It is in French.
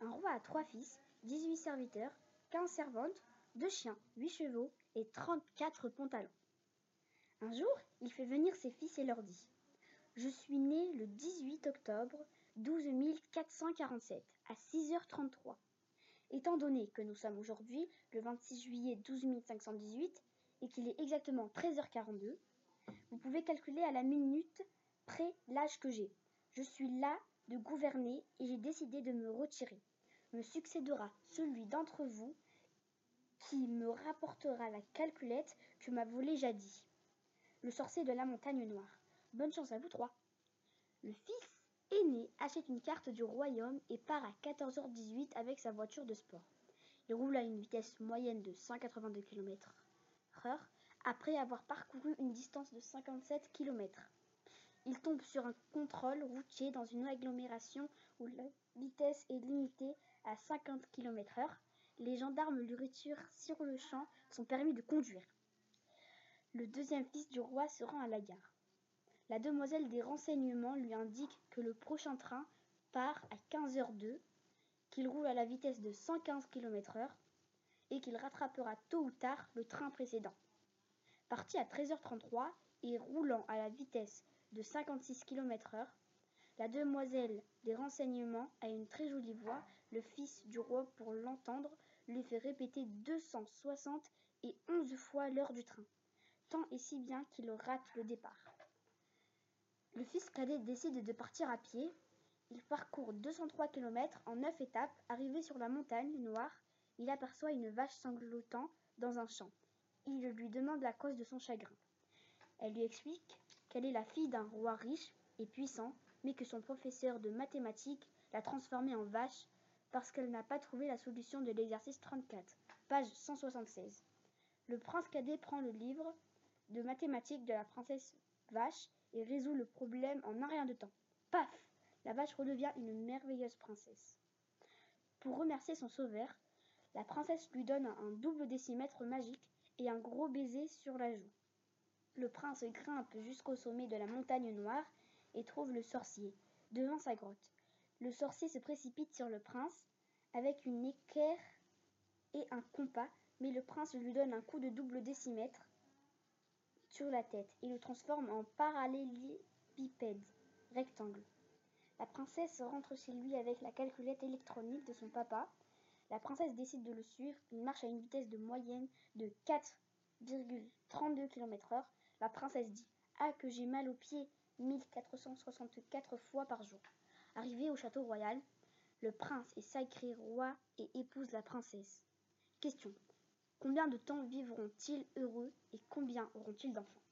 Un roi a trois fils, 18 serviteurs, 15 servantes, deux chiens, 8 chevaux et 34 pantalons. Un jour, il fait venir ses fils et leur dit Je suis né le 18 octobre 12447 à 6h33. Étant donné que nous sommes aujourd'hui le 26 juillet 12518 et qu'il est exactement 13h42, vous pouvez calculer à la minute près l'âge que j'ai. Je suis là de gouverner et j'ai décidé de me retirer. Me succédera celui d'entre vous qui me rapportera la calculette que m'a volée jadis le sorcier de la montagne noire. Bonne chance à vous trois. Le fils aîné achète une carte du royaume et part à 14h18 avec sa voiture de sport. Il roule à une vitesse moyenne de 182 km/h après avoir parcouru une distance de 57 km. Il tombe sur un contrôle routier dans une agglomération où la vitesse est limitée à 50 km/h. Les gendarmes lui retirent sur le champ son permis de conduire. Le deuxième fils du roi se rend à la gare. La demoiselle des renseignements lui indique que le prochain train part à 15h02, qu'il roule à la vitesse de 115 km/h et qu'il rattrapera tôt ou tard le train précédent. Parti à 13h33 et roulant à la vitesse de 56 km/h, la demoiselle des renseignements a une très jolie voix. Le fils du roi, pour l'entendre, lui fait répéter 260 et 11 fois l'heure du train tant et si bien qu'il rate le départ. Le fils cadet décide de partir à pied. Il parcourt 203 km en 9 étapes. Arrivé sur la montagne noire, il aperçoit une vache sanglotant dans un champ. Il lui demande la cause de son chagrin. Elle lui explique qu'elle est la fille d'un roi riche et puissant, mais que son professeur de mathématiques l'a transformée en vache parce qu'elle n'a pas trouvé la solution de l'exercice 34, page 176. Le prince cadet prend le livre de mathématiques de la princesse vache et résout le problème en un rien de temps. Paf La vache redevient une merveilleuse princesse. Pour remercier son sauveur, la princesse lui donne un double décimètre magique et un gros baiser sur la joue. Le prince grimpe jusqu'au sommet de la montagne noire et trouve le sorcier devant sa grotte. Le sorcier se précipite sur le prince avec une équerre et un compas, mais le prince lui donne un coup de double décimètre sur la tête et le transforme en parallélépipède rectangle. La princesse rentre chez lui avec la calculette électronique de son papa. La princesse décide de le suivre. Il marche à une vitesse de moyenne de 4,32 km/h. La princesse dit Ah, que j'ai mal aux pieds 1464 fois par jour. Arrivé au château royal, le prince est sacré roi et épouse la princesse. Question Combien de temps vivront-ils heureux et combien auront-ils d'enfants?